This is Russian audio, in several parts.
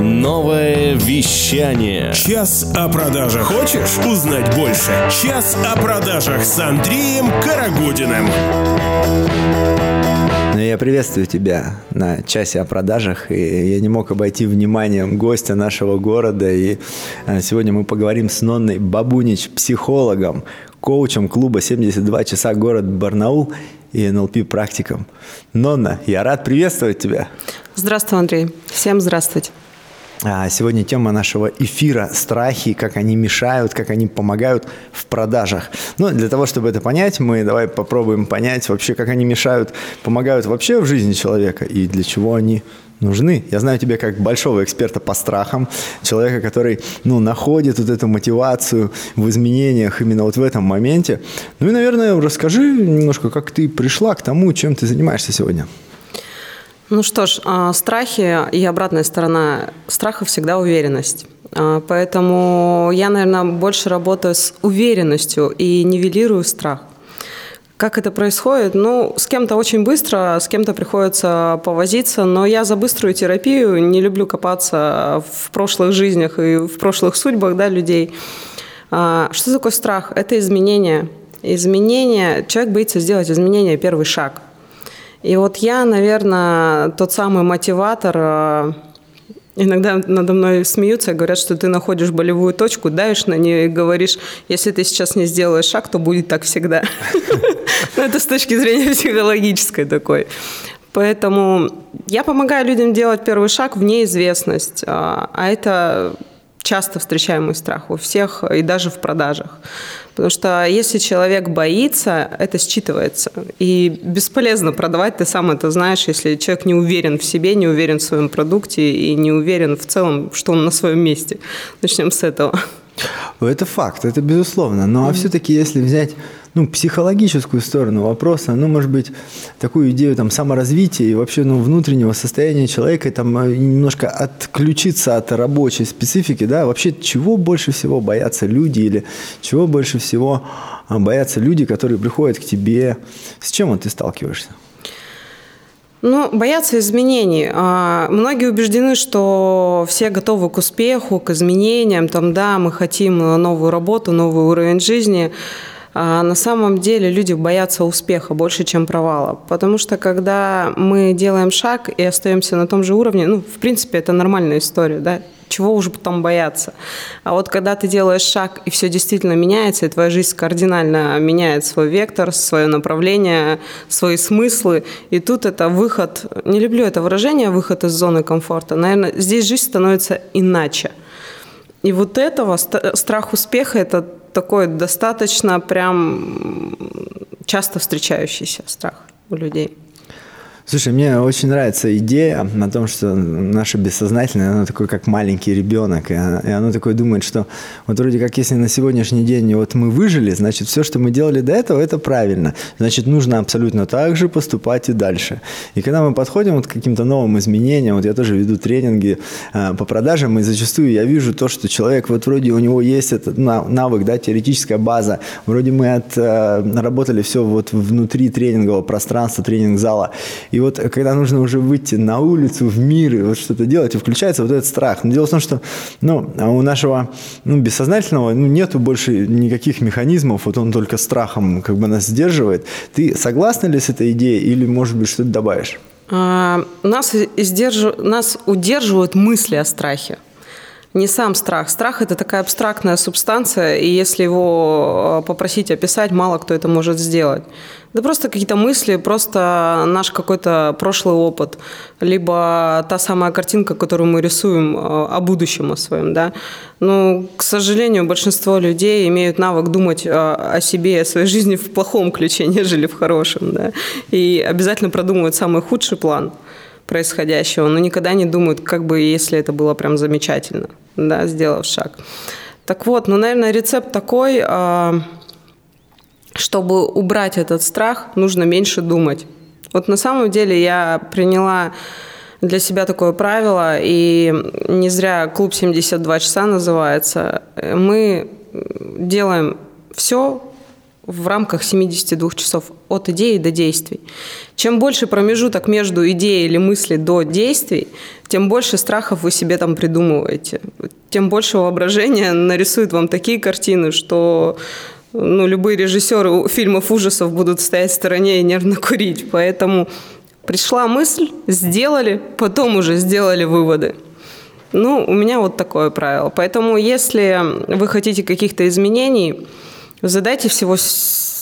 Новое вещание. Час о продажах. Хочешь узнать больше? Час о продажах с Андреем Карагудиным. Ну, я приветствую тебя на часе о продажах. И я не мог обойти вниманием гостя нашего города. И э, сегодня мы поговорим с Нонной Бабунич, психологом, коучем клуба «72 часа город Барнаул» и НЛП-практиком. Нонна, я рад приветствовать тебя. Здравствуй, Андрей. Всем здравствуйте. А, сегодня тема нашего эфира – страхи, как они мешают, как они помогают в продажах. Но для того, чтобы это понять, мы давай попробуем понять вообще, как они мешают, помогают вообще в жизни человека и для чего они нужны. Я знаю тебя как большого эксперта по страхам, человека, который ну, находит вот эту мотивацию в изменениях именно вот в этом моменте. Ну и, наверное, расскажи немножко, как ты пришла к тому, чем ты занимаешься сегодня. Ну что ж, а, страхи и обратная сторона страха всегда уверенность. А, поэтому я, наверное, больше работаю с уверенностью и нивелирую страх. Как это происходит? Ну, с кем-то очень быстро, с кем-то приходится повозиться, но я за быструю терапию не люблю копаться в прошлых жизнях и в прошлых судьбах да, людей. А, что такое страх? Это изменение. Изменение, человек боится сделать изменение, первый шаг – и вот я, наверное, тот самый мотиватор. Э, иногда надо мной смеются говорят, что ты находишь болевую точку, давишь на нее и говоришь, если ты сейчас не сделаешь шаг, то будет так всегда. Ну, это с точки зрения психологической такой. Поэтому я помогаю людям делать первый шаг в неизвестность. А, а это часто встречаемый страх у всех и даже в продажах. Потому что если человек боится, это считывается. И бесполезно продавать, ты сам это знаешь, если человек не уверен в себе, не уверен в своем продукте и не уверен в целом, что он на своем месте. Начнем с этого. Это факт, это безусловно. Ну а все-таки, если взять ну, психологическую сторону вопроса, ну, может быть, такую идею там саморазвития и вообще ну, внутреннего состояния человека, там э, немножко отключиться от рабочей специфики, да, вообще чего больше всего боятся люди или чего больше всего а, боятся люди, которые приходят к тебе, с чем вот ты сталкиваешься? Ну, боятся изменений. А, многие убеждены, что все готовы к успеху, к изменениям. Там, да, мы хотим новую работу, новый уровень жизни. А на самом деле люди боятся успеха больше, чем провала. Потому что когда мы делаем шаг и остаемся на том же уровне, ну, в принципе, это нормальная история, да, чего уже потом бояться. А вот когда ты делаешь шаг, и все действительно меняется, и твоя жизнь кардинально меняет свой вектор, свое направление, свои смыслы, и тут это выход, не люблю это выражение, выход из зоны комфорта, наверное, здесь жизнь становится иначе. И вот этого, страх успеха, это такой достаточно прям часто встречающийся страх у людей. Слушай, мне очень нравится идея о том, что наше бессознательное, оно такое, как маленький ребенок, и оно, такое думает, что вот вроде как если на сегодняшний день вот мы выжили, значит, все, что мы делали до этого, это правильно. Значит, нужно абсолютно так же поступать и дальше. И когда мы подходим вот к каким-то новым изменениям, вот я тоже веду тренинги э, по продажам, и зачастую я вижу то, что человек, вот вроде у него есть этот навык, да, теоретическая база, вроде мы от, э, все вот внутри тренингового пространства, тренинг-зала, и и вот когда нужно уже выйти на улицу, в мир и вот что-то делать, и включается вот этот страх. Но дело в том, что ну, а у нашего ну, бессознательного ну, нету больше никаких механизмов, вот он только страхом как бы нас сдерживает. Ты согласна ли с этой идеей или, может быть, что-то добавишь? А, нас, издерж... нас удерживают мысли о страхе не сам страх. Страх – это такая абстрактная субстанция, и если его э, попросить описать, мало кто это может сделать. Да просто какие-то мысли, просто наш какой-то прошлый опыт, либо та самая картинка, которую мы рисуем э, о будущем о своем, да. Но, к сожалению, большинство людей имеют навык думать э, о себе и о своей жизни в плохом ключе, нежели в хорошем, да. И обязательно продумывают самый худший план – происходящего, но никогда не думают, как бы, если это было прям замечательно, да, сделав шаг. Так вот, ну, наверное, рецепт такой, а, чтобы убрать этот страх, нужно меньше думать. Вот на самом деле я приняла для себя такое правило, и не зря клуб 72 часа называется. Мы делаем все в рамках 72 часов от идеи до действий. Чем больше промежуток между идеей или мыслью до действий, тем больше страхов вы себе там придумываете. Тем больше воображения нарисует вам такие картины, что ну, любые режиссеры фильмов ужасов будут стоять в стороне и нервно курить. Поэтому пришла мысль, сделали, потом уже сделали выводы. Ну, у меня вот такое правило. Поэтому, если вы хотите каких-то изменений, Задайте всего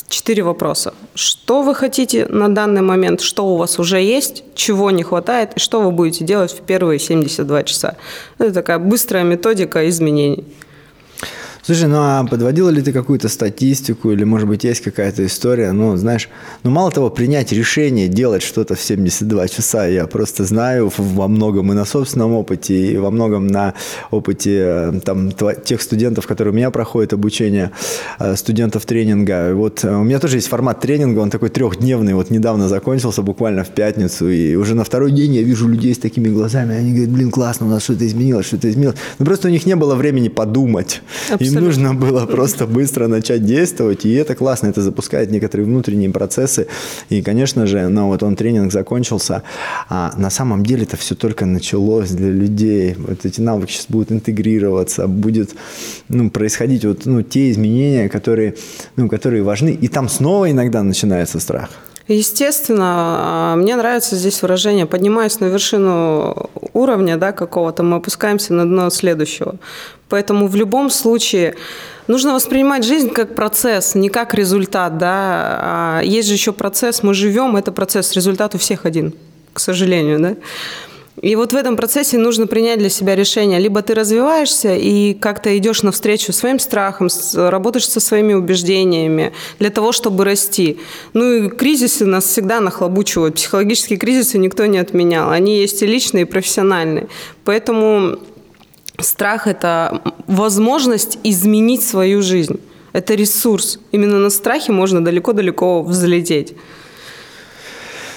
четыре вопроса. Что вы хотите на данный момент, что у вас уже есть, чего не хватает, и что вы будете делать в первые 72 часа. Это такая быстрая методика изменений. Слушай, ну а подводила ли ты какую-то статистику или, может быть, есть какая-то история? Ну, знаешь, ну мало того, принять решение делать что-то в 72 часа, я просто знаю во многом и на собственном опыте, и во многом на опыте э, там, тех студентов, которые у меня проходят обучение, э, студентов тренинга. Вот э, у меня тоже есть формат тренинга, он такой трехдневный, вот недавно закончился, буквально в пятницу, и уже на второй день я вижу людей с такими глазами, они говорят, блин, классно, у нас что-то изменилось, что-то изменилось. Ну, просто у них не было времени подумать. Абсолютно. нужно было просто быстро начать действовать, и это классно, это запускает некоторые внутренние процессы, и, конечно же, ну, вот он тренинг закончился, а на самом деле это все только началось для людей, вот эти навыки сейчас будут интегрироваться, будет, ну, происходить вот, ну, те изменения, которые, ну, которые важны, и там снова иногда начинается страх. Естественно, а, мне нравится здесь выражение «поднимаясь на вершину уровня да, какого-то, мы опускаемся на дно следующего». Поэтому в любом случае нужно воспринимать жизнь как процесс, не как результат. Да? А есть же еще процесс, мы живем, это процесс, результат у всех один, к сожалению. Да? И вот в этом процессе нужно принять для себя решение. Либо ты развиваешься и как-то идешь навстречу своим страхам, работаешь со своими убеждениями для того, чтобы расти. Ну и кризисы нас всегда нахлобучивают. Психологические кризисы никто не отменял. Они есть и личные, и профессиональные. Поэтому страх – это возможность изменить свою жизнь. Это ресурс. Именно на страхе можно далеко-далеко взлететь.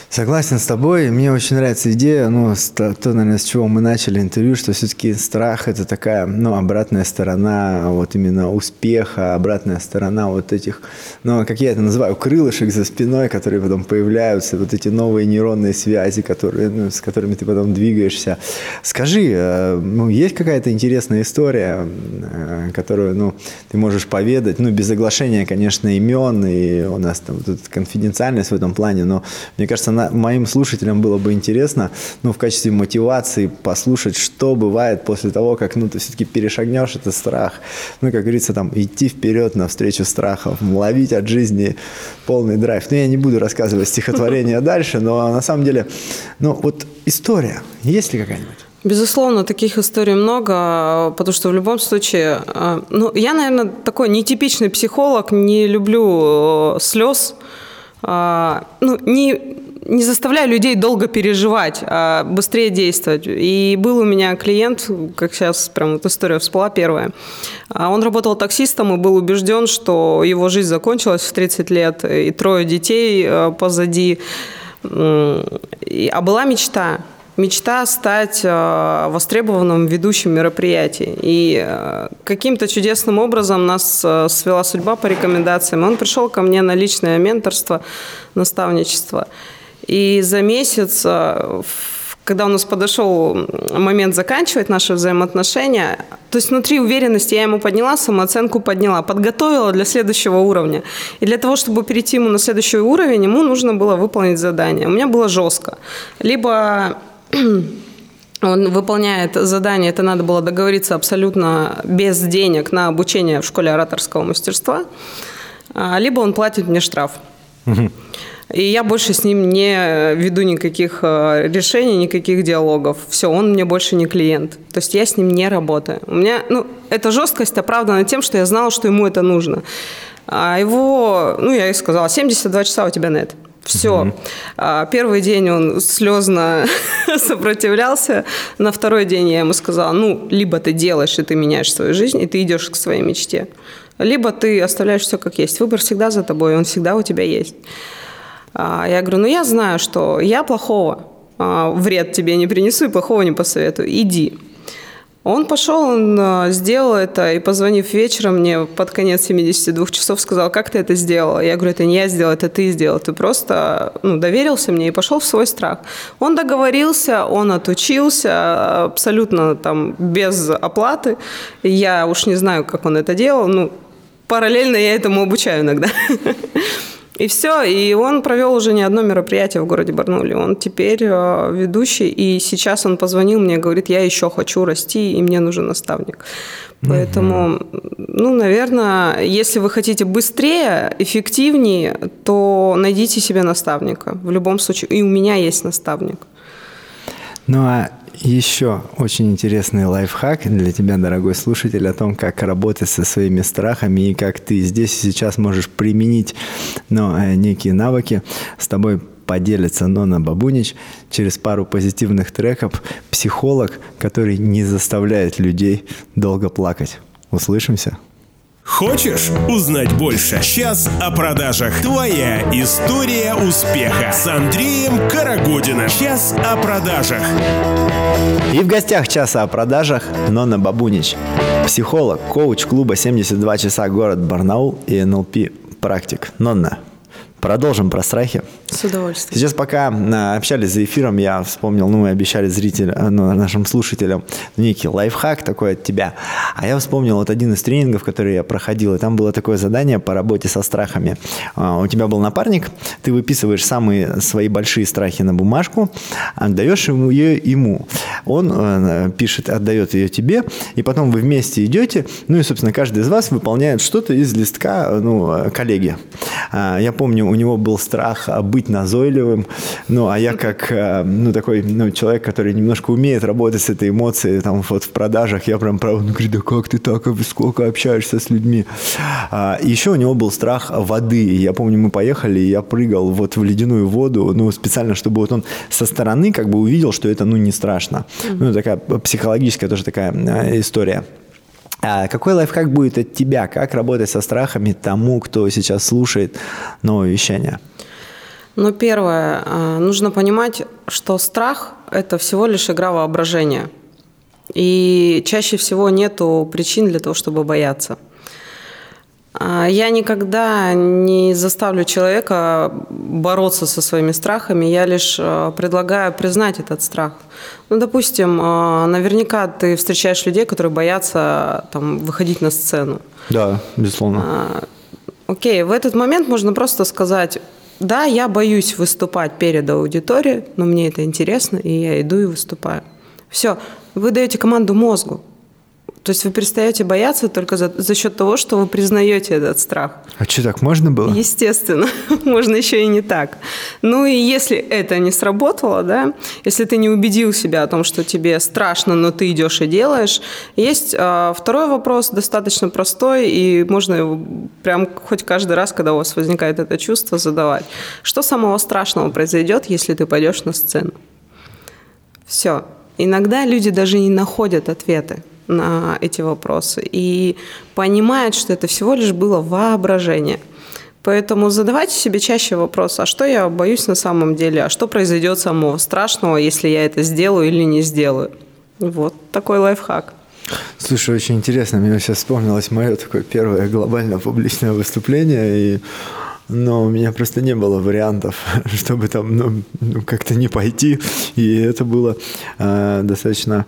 Согласен с тобой. Мне очень нравится идея, ну, то, наверное, с чего мы начали интервью, что все-таки страх – это такая, ну, обратная сторона вот именно успеха, обратная сторона вот этих, ну, как я это называю, крылышек за спиной, которые потом появляются, вот эти новые нейронные связи, которые, ну, с которыми ты потом двигаешься. Скажи, э, ну, есть какая-то интересная история, э, которую, ну, ты можешь поведать, ну, без оглашения, конечно, имен, и у нас там тут конфиденциальность в этом плане, но мне кажется, на, моим слушателям было бы интересно, ну, в качестве мотивации послушать, что бывает после того, как, ну, ты все-таки перешагнешь этот страх. Ну, как говорится, там, идти вперед навстречу страхов, ловить от жизни полный драйв. Ну, я не буду рассказывать стихотворение дальше, но на самом деле, ну, вот история, есть ли какая-нибудь? Безусловно, таких историй много, потому что в любом случае, э, ну, я, наверное, такой нетипичный психолог, не люблю э, слез, э, ну, не, не заставляю людей долго переживать, а быстрее действовать. И был у меня клиент, как сейчас прям вот история всплыла первая. А он работал таксистом и был убежден, что его жизнь закончилась в 30 лет, и трое детей э, позади. А была мечта мечта стать э, востребованным ведущим мероприятий. И э, каким-то чудесным образом нас свела судьба по рекомендациям. Он пришел ко мне на личное менторство, наставничество. И за месяц, э, когда у нас подошел момент заканчивать наши взаимоотношения, то есть внутри уверенности я ему подняла, самооценку подняла, подготовила для следующего уровня. И для того, чтобы перейти ему на следующий уровень, ему нужно было выполнить задание. У меня было жестко. Либо он выполняет задание, это надо было договориться абсолютно без денег на обучение в школе ораторского мастерства, а, либо он платит мне штраф. И я больше с ним не веду никаких э, решений, никаких диалогов. Все, он мне больше не клиент. То есть я с ним не работаю. У меня, ну, эта жесткость оправдана тем, что я знала, что ему это нужно. А его, ну, я и сказала, 72 часа у тебя это. Все. Угу. Первый день он слезно сопротивлялся. На второй день я ему сказала, ну, либо ты делаешь, и ты меняешь свою жизнь, и ты идешь к своей мечте. Либо ты оставляешь все как есть. Выбор всегда за тобой, он всегда у тебя есть. А, я говорю, ну я знаю, что я плохого а, вред тебе не принесу и плохого не посоветую. Иди. Он пошел, он э, сделал это, и позвонив вечером мне под конец 72 часов, сказал, как ты это сделал? Я говорю, это не я сделал, это ты сделал. Ты просто ну, доверился мне и пошел в свой страх. Он договорился, он отучился абсолютно там без оплаты. Я уж не знаю, как он это делал, ну, параллельно я этому обучаю иногда. И все, и он провел уже не одно мероприятие в городе Барнуле. Он теперь э, ведущий, и сейчас он позвонил мне, говорит, я еще хочу расти, и мне нужен наставник. Поэтому, угу. ну, наверное, если вы хотите быстрее, эффективнее, то найдите себе наставника. В любом случае, и у меня есть наставник. Ну а еще очень интересный лайфхак для тебя, дорогой слушатель, о том, как работать со своими страхами и как ты здесь и сейчас можешь применить ну, э, некие навыки. С тобой поделится Нона Бабунич через пару позитивных треков «Психолог, который не заставляет людей долго плакать». Услышимся! Хочешь узнать больше? Сейчас о продажах. Твоя история успеха с Андреем Карагодиным. Сейчас о продажах. И в гостях часа о продажах Нона Бабунич. Психолог, коуч клуба 72 часа город Барнаул и НЛП практик. Нонна, Продолжим про страхи. С удовольствием. Сейчас пока а, общались за эфиром, я вспомнил, ну, мы обещали зрителям, ну, нашим слушателям некий лайфхак такой от тебя. А я вспомнил вот один из тренингов, который я проходил, и там было такое задание по работе со страхами. А, у тебя был напарник, ты выписываешь самые свои большие страхи на бумажку, отдаешь ему ее ему. Он пишет, отдает ее тебе, и потом вы вместе идете, ну и, собственно, каждый из вас выполняет что-то из листка, ну, коллеги. А, я помню, у него был страх быть назойливым, ну, а я как, э, ну, такой, ну, человек, который немножко умеет работать с этой эмоцией, там, вот в продажах, я прям, правда, ну, говорю, да как ты так, а сколько общаешься с людьми? А, еще у него был страх воды, я помню, мы поехали, и я прыгал вот в ледяную воду, ну, специально, чтобы вот он со стороны как бы увидел, что это, ну, не страшно. Ну, такая психологическая тоже такая э, история. А какой лайфхак будет от тебя? Как работать со страхами тому, кто сейчас слушает новое вещание? Ну, первое, а, нужно понимать, что страх – это всего лишь игра воображения. И чаще всего нету причин для того, чтобы бояться – я никогда не заставлю человека бороться со своими страхами, я лишь э, предлагаю признать этот страх. Ну, допустим, э, наверняка ты встречаешь людей, которые боятся там, выходить на сцену. Да, безусловно. А, окей, в этот момент можно просто сказать, да, я боюсь выступать перед аудиторией, но мне это интересно, и я иду и выступаю. Все, вы даете команду мозгу. То есть вы перестаете бояться только за, за счет того, что вы признаете этот страх. А что, так можно было? Естественно, можно еще и не так. Ну и если это не сработало, да, если ты не убедил себя о том, что тебе страшно, но ты идешь и делаешь, есть а, второй вопрос, достаточно простой, и можно его прям хоть каждый раз, когда у вас возникает это чувство, задавать. Что самого страшного произойдет, если ты пойдешь на сцену? Все. Иногда люди даже не находят ответы на эти вопросы и понимает, что это всего лишь было воображение. Поэтому задавайте себе чаще вопрос, а что я боюсь на самом деле, а что произойдет самого страшного, если я это сделаю или не сделаю. Вот такой лайфхак. Слушай, очень интересно, мне сейчас вспомнилось мое такое первое глобальное публичное выступление, и но у меня просто не было вариантов, чтобы там ну, ну, как-то не пойти, и это было э, достаточно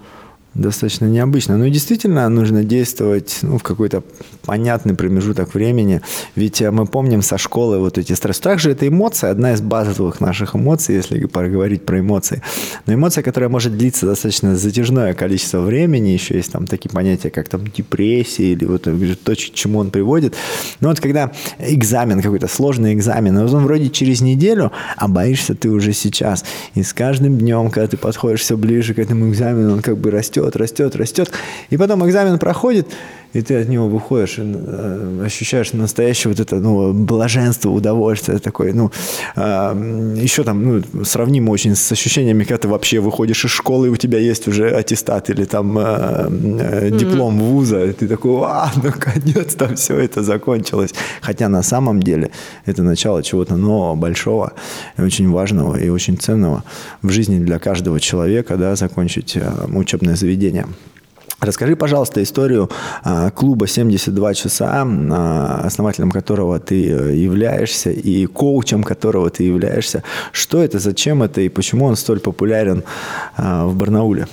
достаточно необычно. Ну и действительно нужно действовать ну, в какой-то понятный промежуток времени. Ведь э, мы помним со школы вот эти стрессы. Также это эмоция, одна из базовых наших эмоций, если поговорить про эмоции. Но эмоция, которая может длиться достаточно затяжное количество времени. Еще есть там такие понятия, как там депрессия или вот э, то, к чему он приводит. Но вот когда экзамен какой-то, сложный экзамен, вот он вроде через неделю, а боишься ты уже сейчас. И с каждым днем, когда ты подходишь все ближе к этому экзамену, он как бы растет растет, растет, растет. И потом экзамен проходит, и ты от него выходишь, и, э, ощущаешь настоящее вот это, ну, блаженство, удовольствие такое, ну, э, еще там, ну, сравнимо очень с ощущениями, когда ты вообще выходишь из школы, и у тебя есть уже аттестат или там э, э, диплом mm-hmm. вуза, и ты такой, а, наконец-то все это закончилось. Хотя на самом деле это начало чего-то нового, большого, очень важного и очень ценного в жизни для каждого человека, да, закончить э, учебное заведение. Расскажи, пожалуйста, историю а, клуба «72 часа», а, основателем которого ты э, являешься и коучем которого ты являешься. Что это, зачем это и почему он столь популярен а, в Барнауле?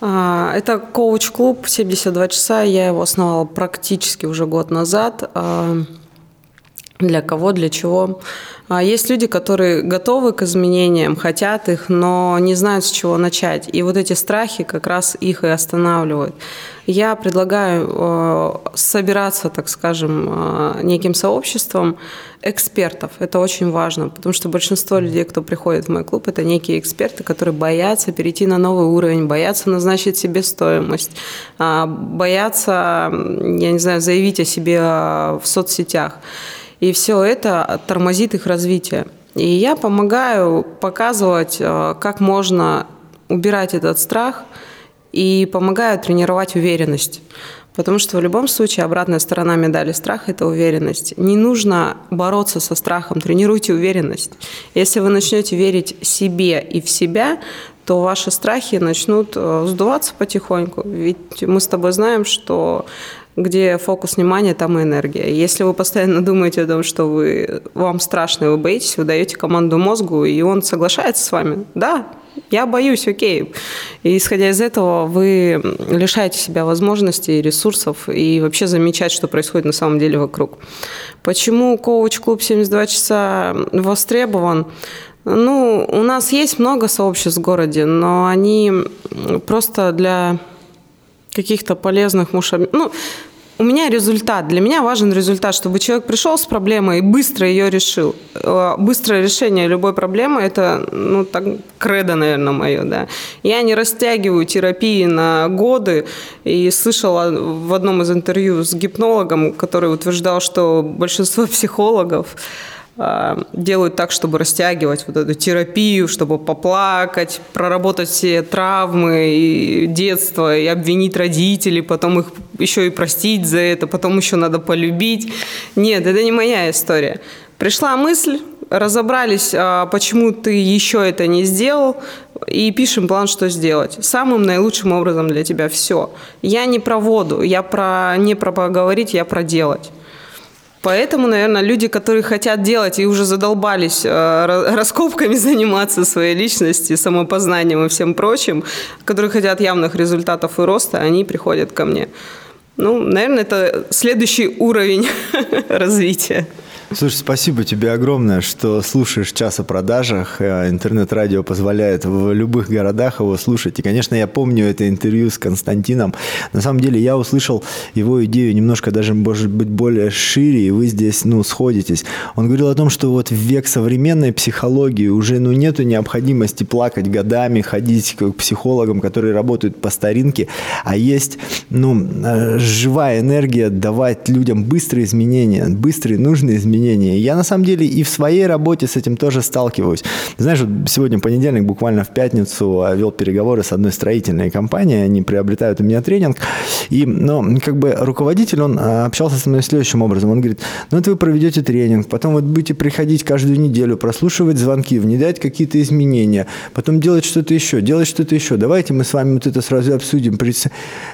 Это коуч-клуб «72 часа». Я его основала практически уже год назад. Для кого, для чего? А есть люди, которые готовы к изменениям, хотят их, но не знают, с чего начать. И вот эти страхи как раз их и останавливают. Я предлагаю э, собираться, так скажем, э, неким сообществом экспертов. Это очень важно, потому что большинство людей, кто приходит в мой клуб, это некие эксперты, которые боятся перейти на новый уровень, боятся назначить себе стоимость, а, боятся, я не знаю, заявить о себе в соцсетях. И все это тормозит их развитие. И я помогаю показывать, э, как можно убирать этот страх и помогаю тренировать уверенность. Потому что в любом случае обратная сторона медали страха – это уверенность. Не нужно бороться со страхом, тренируйте уверенность. Если вы начнете верить себе и в себя, то ваши страхи начнут э, сдуваться потихоньку. Ведь мы с тобой знаем, что где фокус внимания, там и энергия. Если вы постоянно думаете о том, что вы, вам страшно, вы боитесь, вы даете команду мозгу, и он соглашается с вами. Да, я боюсь, окей. И исходя из этого, вы лишаете себя возможностей, ресурсов и вообще замечать, что происходит на самом деле вокруг. Почему коуч-клуб 72 часа востребован? Ну, у нас есть много сообществ в городе, но они просто для каких-то полезных мушам. Ну, у меня результат. Для меня важен результат, чтобы человек пришел с проблемой и быстро ее решил. Э, быстрое решение любой проблемы – это, ну, так, кредо, наверное, мое, да. Я не растягиваю терапии на годы и слышала в одном из интервью с гипнологом, который утверждал, что большинство психологов делают так, чтобы растягивать вот эту терапию, чтобы поплакать, проработать все травмы и детства, и обвинить родителей, потом их еще и простить за это, потом еще надо полюбить. Нет, это не моя история. Пришла мысль, разобрались, а, почему ты еще это не сделал, и пишем план, что сделать. Самым наилучшим образом для тебя все. Я не про воду, я про не про поговорить, я про делать. Поэтому, наверное, люди, которые хотят делать и уже задолбались э, раскопками заниматься своей личности, самопознанием и всем прочим, которые хотят явных результатов и роста, они приходят ко мне. Ну, наверное, это следующий уровень развития. Слушай, спасибо тебе огромное, что слушаешь час о продажах. Э, интернет-радио позволяет в любых городах его слушать. И, конечно, я помню это интервью с Константином. На самом деле, я услышал его идею немножко даже, может быть, более шире, и вы здесь, ну, сходитесь. Он говорил о том, что вот в век современной психологии уже, ну, нету необходимости плакать годами, ходить к психологам, которые работают по старинке, а есть, ну, э, живая энергия давать людям быстрые изменения, быстрые нужные изменения, изменения. Я на самом деле и в своей работе с этим тоже сталкиваюсь. Знаешь, вот сегодня понедельник, буквально в пятницу вел переговоры с одной строительной компанией, они приобретают у меня тренинг, и, ну, как бы руководитель, он а, общался со мной следующим образом, он говорит, ну, это вы проведете тренинг, потом вот будете приходить каждую неделю, прослушивать звонки, внедрять какие-то изменения, потом делать что-то еще, делать что-то еще, давайте мы с вами вот это сразу обсудим.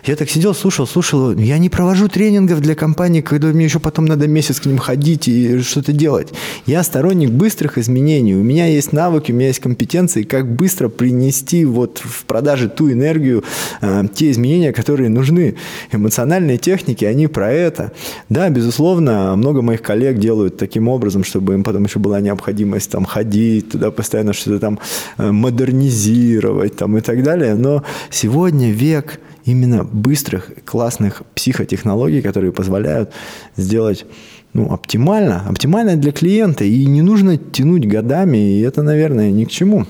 Я так сидел, слушал, слушал, я не провожу тренингов для компании, когда мне еще потом надо месяц к ним ходить и что-то делать. Я сторонник быстрых изменений. У меня есть навыки, у меня есть компетенции, как быстро принести вот в продаже ту энергию, э, те изменения, которые нужны. Эмоциональные техники, они про это. Да, безусловно, много моих коллег делают таким образом, чтобы им потом еще была необходимость там ходить туда, постоянно что-то там э, модернизировать там и так далее. Но сегодня век именно быстрых, классных психотехнологий, которые позволяют сделать ну, оптимально, оптимально для клиента, и не нужно тянуть годами, и это, наверное, ни к чему.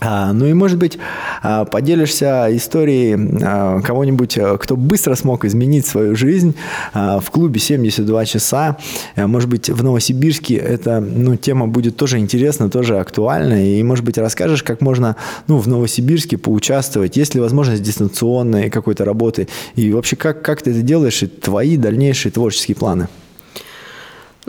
А, ну и, может быть, а, поделишься историей а, кого-нибудь, а, кто быстро смог изменить свою жизнь а, в клубе 72 часа. А, может быть, в Новосибирске эта ну, тема будет тоже интересна, тоже актуальна. И, может быть, расскажешь, как можно ну, в Новосибирске поучаствовать, есть ли возможность дистанционной какой-то работы, и вообще как, как ты это делаешь, и твои дальнейшие творческие планы.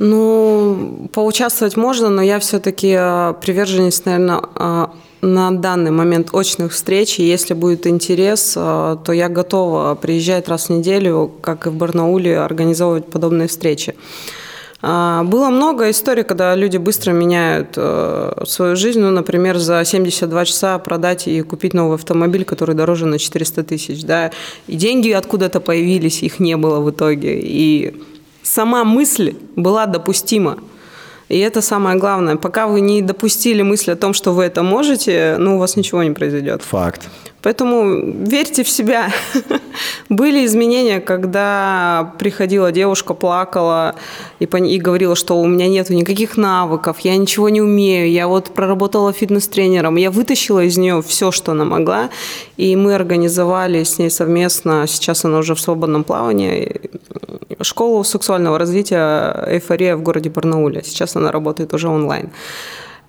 Ну, поучаствовать можно, но я все-таки э, приверженец, наверное, э, на данный момент очных встреч. И если будет интерес, э, то я готова приезжать раз в неделю, как и в Барнауле, организовывать подобные встречи. Было много историй, когда люди быстро меняют свою жизнь. Ну, например, за 72 часа продать и купить новый автомобиль, который дороже на 400 тысяч. Да? И деньги откуда-то появились, их не было в итоге. И сама мысль была допустима. И это самое главное. Пока вы не допустили мысль о том, что вы это можете, ну, у вас ничего не произойдет. Факт. Поэтому верьте в себя. Были изменения, когда приходила девушка, плакала и, и говорила, что у меня нет никаких навыков, я ничего не умею, я вот проработала фитнес-тренером. Я вытащила из нее все, что она могла, и мы организовали с ней совместно, сейчас она уже в свободном плавании, школу сексуального развития «Эйфория» в городе Барнауле. Сейчас она работает уже онлайн.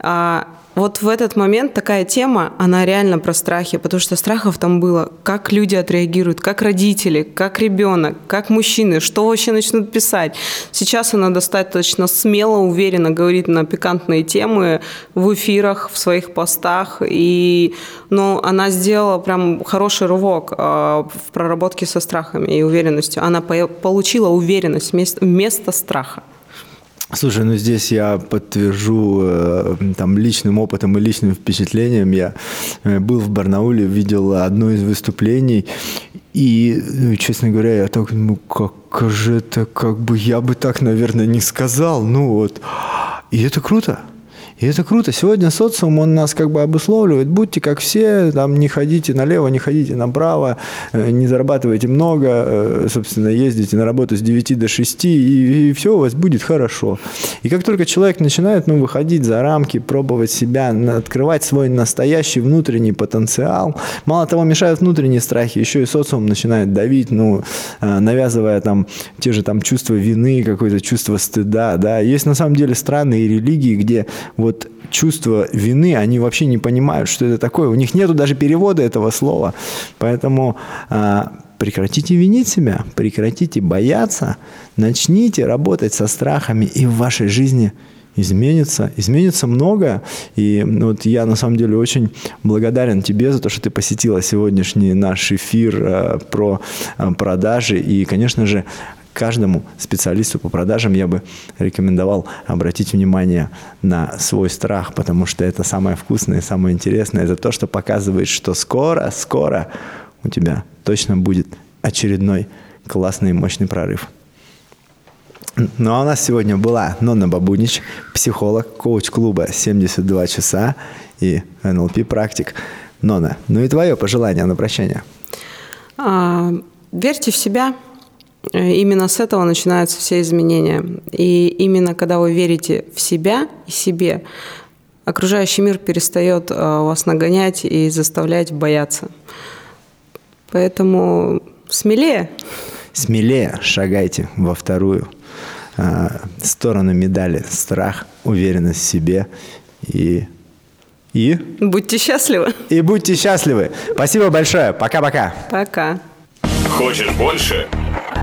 А, вот в этот момент такая тема, она реально про страхи, потому что страхов там было, как люди отреагируют, как родители, как ребенок, как мужчины, что вообще начнут писать. Сейчас она достаточно смело, уверенно говорит на пикантные темы в эфирах, в своих постах, и ну, она сделала прям хороший рывок э, в проработке со страхами и уверенностью. Она по получила уверенность вместо страха. Слушай, ну здесь я подтвержу э, там личным опытом и личным впечатлением. Я э, был в Барнауле, видел одно из выступлений, и, ну, честно говоря, я так, ну как же это, как бы я бы так, наверное, не сказал. Ну вот, и это круто. И это круто. Сегодня социум, он нас как бы обусловливает. Будьте как все, там, не ходите налево, не ходите направо, э, не зарабатывайте много, э, собственно, ездите на работу с 9 до 6, и, и все у вас будет хорошо. И как только человек начинает ну, выходить за рамки, пробовать себя, открывать свой настоящий внутренний потенциал, мало того, мешают внутренние страхи, еще и социум начинает давить, ну, э, навязывая там те же там чувства вины, какое-то чувство стыда, да. Есть на самом деле страны и религии, где вот чувство вины, они вообще не понимают, что это такое. У них нету даже перевода этого слова. Поэтому а, прекратите винить себя, прекратите бояться, начните работать со страхами, и в вашей жизни изменится, изменится много. И вот я на самом деле очень благодарен тебе за то, что ты посетила сегодняшний наш эфир э, про э, продажи. И, конечно же, каждому специалисту по продажам я бы рекомендовал обратить внимание на свой страх, потому что это самое вкусное, самое интересное. Это то, что показывает, что скоро, скоро у тебя точно будет очередной классный и мощный прорыв. Ну а у нас сегодня была Нонна Бабунич, психолог, коуч клуба «72 часа» и НЛП-практик. Нона, ну и твое пожелание на прощание. А, верьте в себя, именно с этого начинаются все изменения. И именно когда вы верите в себя и себе, окружающий мир перестает э, вас нагонять и заставлять бояться. Поэтому смелее. Смелее шагайте во вторую э, сторону медали. Страх, уверенность в себе и и... Будьте счастливы. И будьте счастливы. Спасибо большое. Пока-пока. Пока. Хочешь больше?